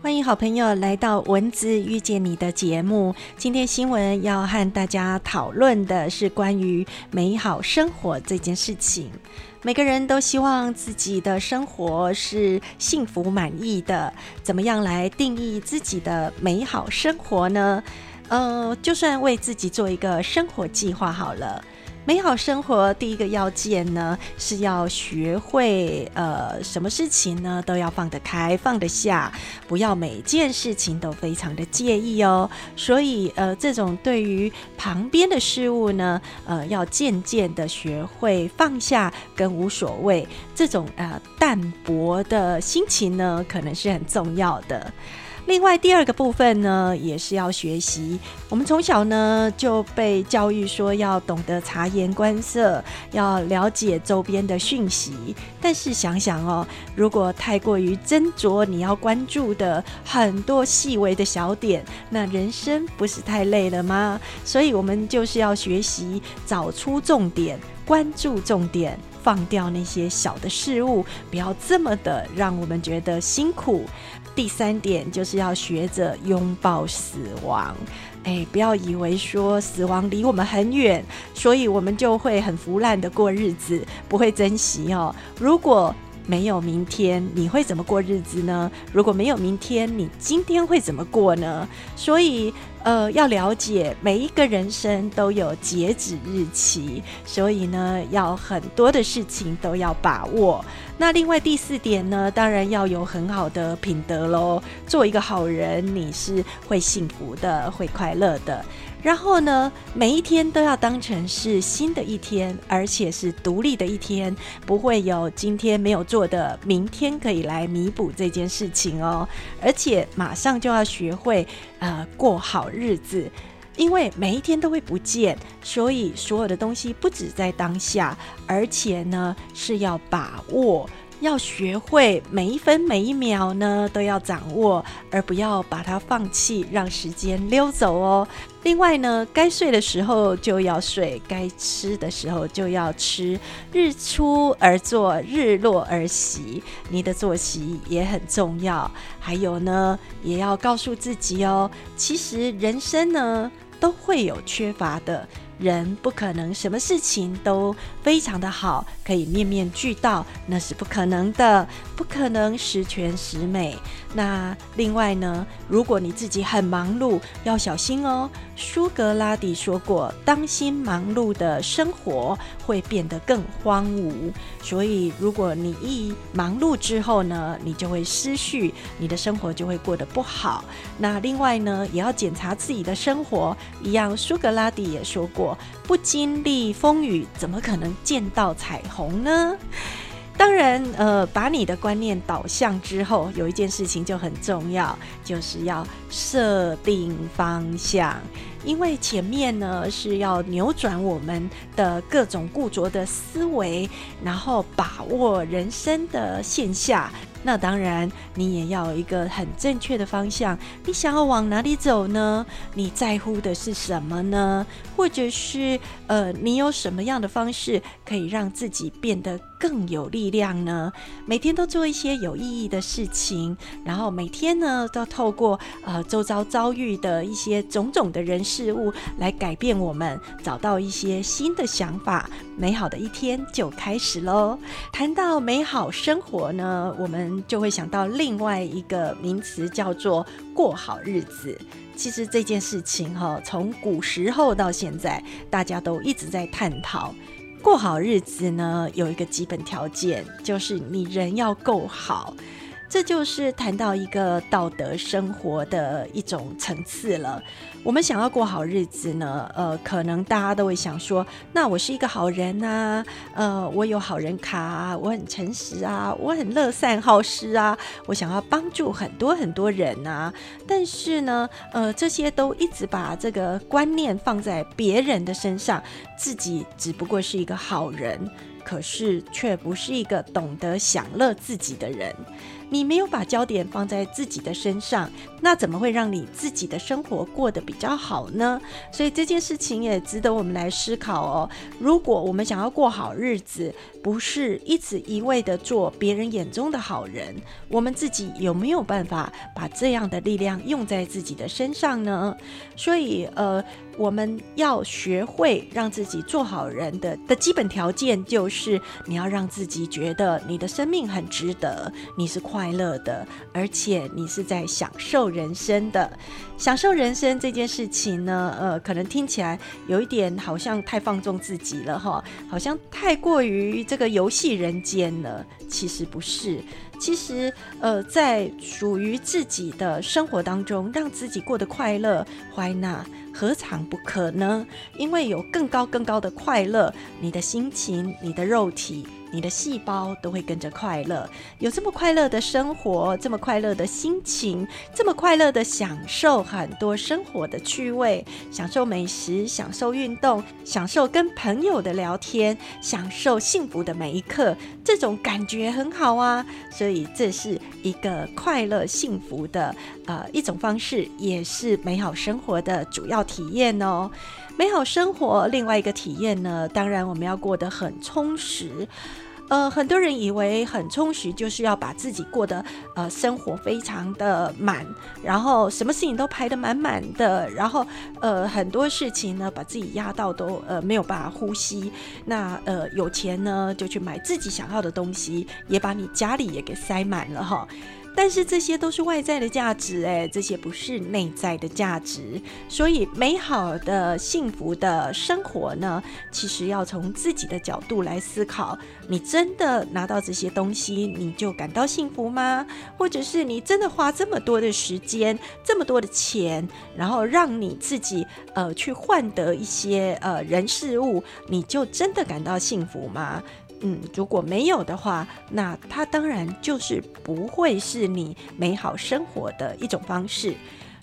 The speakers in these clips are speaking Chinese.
欢迎好朋友来到文字遇见你的节目。今天新闻要和大家讨论的是关于美好生活这件事情。每个人都希望自己的生活是幸福满意的，怎么样来定义自己的美好生活呢？呃，就算为自己做一个生活计划好了。美好生活第一个要件呢，是要学会呃，什么事情呢都要放得开放得下，不要每件事情都非常的介意哦。所以呃，这种对于旁边的事物呢，呃，要渐渐的学会放下跟无所谓，这种呃淡薄的心情呢，可能是很重要的。另外，第二个部分呢，也是要学习。我们从小呢就被教育说要懂得察言观色，要了解周边的讯息。但是想想哦，如果太过于斟酌你要关注的很多细微的小点，那人生不是太累了吗？所以，我们就是要学习找出重点，关注重点，放掉那些小的事物，不要这么的让我们觉得辛苦。第三点就是要学着拥抱死亡，哎，不要以为说死亡离我们很远，所以我们就会很腐烂的过日子，不会珍惜哦。如果没有明天，你会怎么过日子呢？如果没有明天，你今天会怎么过呢？所以，呃，要了解每一个人生都有截止日期，所以呢，要很多的事情都要把握。那另外第四点呢，当然要有很好的品德喽。做一个好人，你是会幸福的，会快乐的。然后呢，每一天都要当成是新的一天，而且是独立的一天，不会有今天没有做的，明天可以来弥补这件事情哦。而且马上就要学会呃过好日子，因为每一天都会不见，所以所有的东西不止在当下，而且呢是要把握。要学会每一分每一秒呢都要掌握，而不要把它放弃，让时间溜走哦。另外呢，该睡的时候就要睡，该吃的时候就要吃。日出而作，日落而息，你的作息也很重要。还有呢，也要告诉自己哦，其实人生呢都会有缺乏的。人不可能什么事情都非常的好，可以面面俱到，那是不可能的，不可能十全十美。那另外呢，如果你自己很忙碌，要小心哦。苏格拉底说过：“当心忙碌的生活会变得更荒芜。”所以，如果你一忙碌之后呢，你就会失序，你的生活就会过得不好。那另外呢，也要检查自己的生活。一样，苏格拉底也说过：“不经历风雨，怎么可能见到彩虹呢？”当然，呃，把你的观念导向之后，有一件事情就很重要，就是要设定方向。因为前面呢是要扭转我们的各种固着的思维，然后把握人生的线下。那当然，你也要有一个很正确的方向。你想要往哪里走呢？你在乎的是什么呢？或者是呃，你有什么样的方式可以让自己变得更有力量呢？每天都做一些有意义的事情，然后每天呢都透过呃周遭遭遇的一些种种的人。事物来改变我们，找到一些新的想法，美好的一天就开始喽。谈到美好生活呢，我们就会想到另外一个名词，叫做过好日子。其实这件事情哈，从古时候到现在，大家都一直在探讨。过好日子呢，有一个基本条件，就是你人要够好。这就是谈到一个道德生活的一种层次了。我们想要过好日子呢，呃，可能大家都会想说，那我是一个好人啊，呃，我有好人卡，我很诚实啊，我很乐善好施啊，我想要帮助很多很多人啊。但是呢，呃，这些都一直把这个观念放在别人的身上，自己只不过是一个好人，可是却不是一个懂得享乐自己的人。你没有把焦点放在自己的身上，那怎么会让你自己的生活过得比较好呢？所以这件事情也值得我们来思考哦。如果我们想要过好日子，不是一直一味的做别人眼中的好人，我们自己有没有办法把这样的力量用在自己的身上呢？所以，呃。我们要学会让自己做好人的的基本条件，就是你要让自己觉得你的生命很值得，你是快乐的，而且你是在享受人生的。享受人生这件事情呢，呃，可能听起来有一点好像太放纵自己了哈，好像太过于这个游戏人间了。其实不是，其实呃，在属于自己的生活当中，让自己过得快乐，欢纳。何尝不可呢？因为有更高更高的快乐，你的心情，你的肉体。你的细胞都会跟着快乐，有这么快乐的生活，这么快乐的心情，这么快乐的享受很多生活的趣味，享受美食，享受运动，享受跟朋友的聊天，享受幸福的每一刻，这种感觉很好啊。所以这是一个快乐幸福的呃一种方式，也是美好生活的主要体验哦。美好生活另外一个体验呢，当然我们要过得很充实。呃，很多人以为很充实就是要把自己过得呃生活非常的满，然后什么事情都排得满满的，然后呃很多事情呢把自己压到都呃没有办法呼吸。那呃有钱呢就去买自己想要的东西，也把你家里也给塞满了哈。但是这些都是外在的价值，哎，这些不是内在的价值。所以，美好的、幸福的生活呢，其实要从自己的角度来思考。你真的拿到这些东西，你就感到幸福吗？或者是你真的花这么多的时间、这么多的钱，然后让你自己呃去换得一些呃人事物，你就真的感到幸福吗？嗯，如果没有的话，那它当然就是不会是你美好生活的一种方式。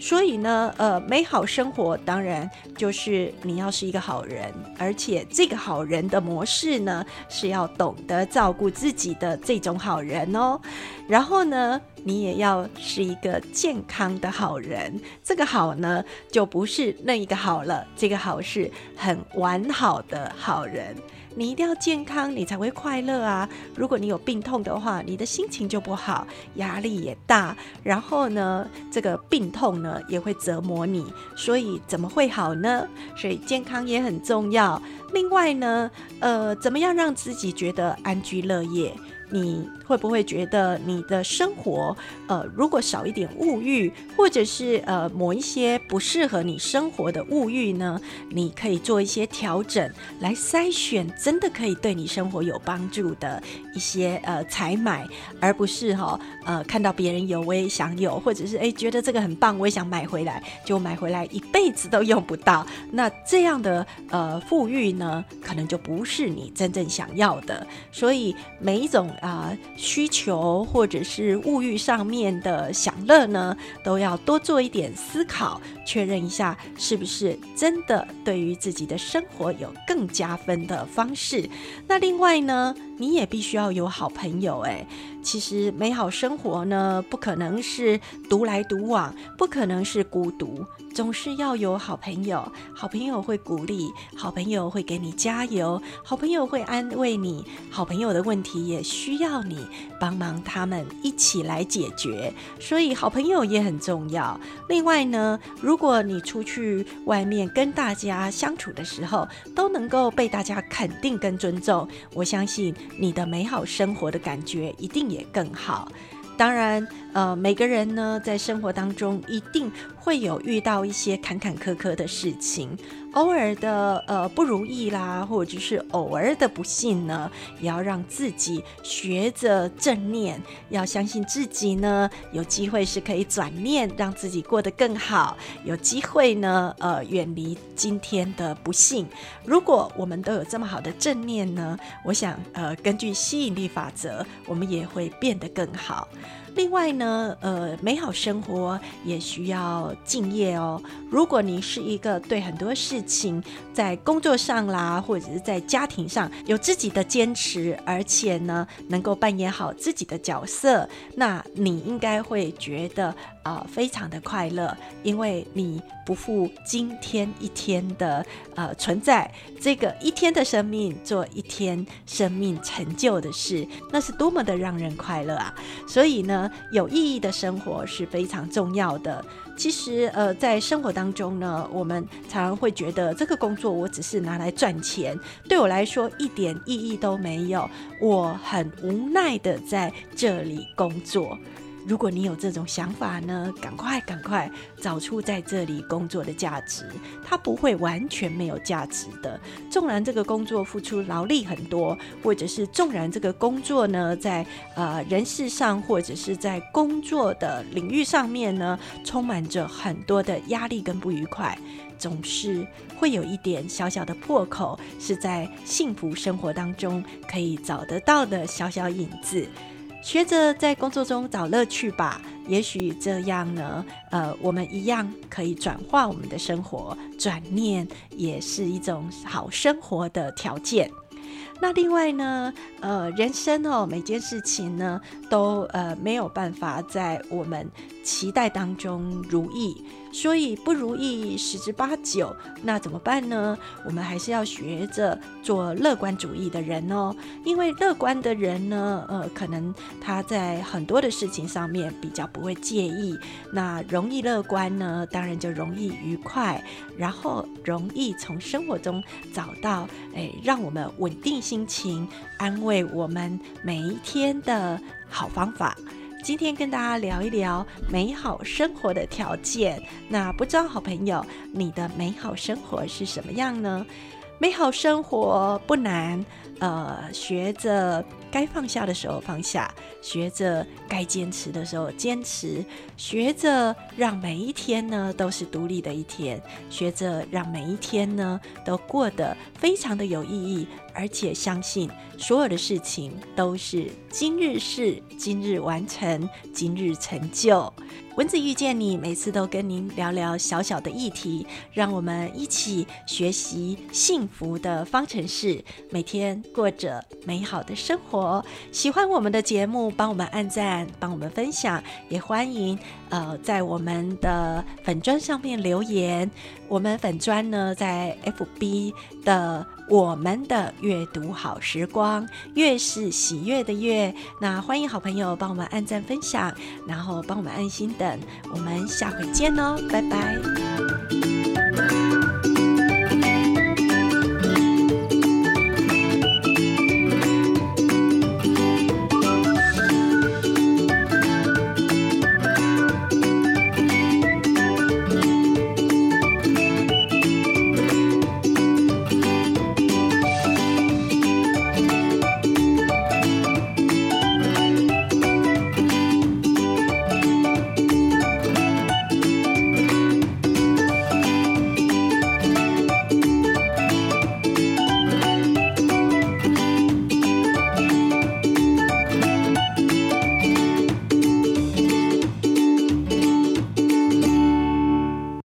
所以呢，呃，美好生活当然就是你要是一个好人，而且这个好人的模式呢，是要懂得照顾自己的这种好人哦。然后呢，你也要是一个健康的好人。这个好呢，就不是那一个好了，这个好是很完好的好人。你一定要健康，你才会快乐啊！如果你有病痛的话，你的心情就不好，压力也大，然后呢，这个病痛呢也会折磨你，所以怎么会好呢？所以健康也很重要。另外呢，呃，怎么样让自己觉得安居乐业？你会不会觉得你的生活，呃，如果少一点物欲，或者是呃某一些不适合你生活的物欲呢？你可以做一些调整，来筛选真的可以对你生活有帮助的一些呃采买，而不是哈呃看到别人有我也想有，或者是哎觉得这个很棒我也想买回来，就买回来一辈子都用不到。那这样的呃富裕呢，可能就不是你真正想要的。所以每一种。啊，需求或者是物欲上面的享乐呢，都要多做一点思考，确认一下是不是真的对于自己的生活有更加分的方式。那另外呢，你也必须要有好朋友，哎。其实美好生活呢，不可能是独来独往，不可能是孤独，总是要有好朋友。好朋友会鼓励，好朋友会给你加油，好朋友会安慰你，好朋友的问题也需要你帮忙，他们一起来解决。所以好朋友也很重要。另外呢，如果你出去外面跟大家相处的时候，都能够被大家肯定跟尊重，我相信你的美好生活的感觉一定。也更好。当然，呃，每个人呢，在生活当中一定会有遇到一些坎坎坷坷的事情，偶尔的呃不如意啦，或者是偶尔的不幸呢，也要让自己学着正念，要相信自己呢，有机会是可以转念，让自己过得更好，有机会呢，呃，远离今天的不幸。如果我们都有这么好的正念呢，我想，呃，根据吸引力法则，我们也会变得更好。另外呢，呃，美好生活也需要敬业哦。如果你是一个对很多事情在工作上啦，或者是在家庭上有自己的坚持，而且呢，能够扮演好自己的角色，那你应该会觉得啊，非常的快乐，因为你不负今天一天的呃存在，这个一天的生命做一天生命成就的事，那是多么的让人快乐啊！所以呢有意义的生活是非常重要的。其实，呃，在生活当中呢，我们常常会觉得这个工作我只是拿来赚钱，对我来说一点意义都没有。我很无奈的在这里工作。如果你有这种想法呢，赶快赶快找出在这里工作的价值，它不会完全没有价值的。纵然这个工作付出劳力很多，或者是纵然这个工作呢，在呃人事上或者是在工作的领域上面呢，充满着很多的压力跟不愉快，总是会有一点小小的破口，是在幸福生活当中可以找得到的小小影子。学着在工作中找乐趣吧，也许这样呢，呃，我们一样可以转化我们的生活，转念也是一种好生活的条件。那另外呢，呃，人生哦，每件事情呢，都呃没有办法在我们期待当中如意。所以不如意十之八九，那怎么办呢？我们还是要学着做乐观主义的人哦。因为乐观的人呢，呃，可能他在很多的事情上面比较不会介意。那容易乐观呢，当然就容易愉快，然后容易从生活中找到，哎，让我们稳定心情、安慰我们每一天的好方法。今天跟大家聊一聊美好生活的条件。那不知道好朋友，你的美好生活是什么样呢？美好生活不难，呃，学着。该放下的时候放下，学着该坚持的时候坚持，学着让每一天呢都是独立的一天，学着让每一天呢都过得非常的有意义，而且相信所有的事情都是今日事今日完成，今日成就。蚊子遇见你，每次都跟您聊聊小小的议题，让我们一起学习幸福的方程式，每天过着美好的生活。喜欢我们的节目，帮我们按赞，帮我们分享，也欢迎呃在我们的粉砖上面留言。我们粉砖呢在 FB 的我们的阅读好时光，越是喜悦的月。那欢迎好朋友帮我们按赞分享，然后帮我们安心等。我们下回见哦，拜拜。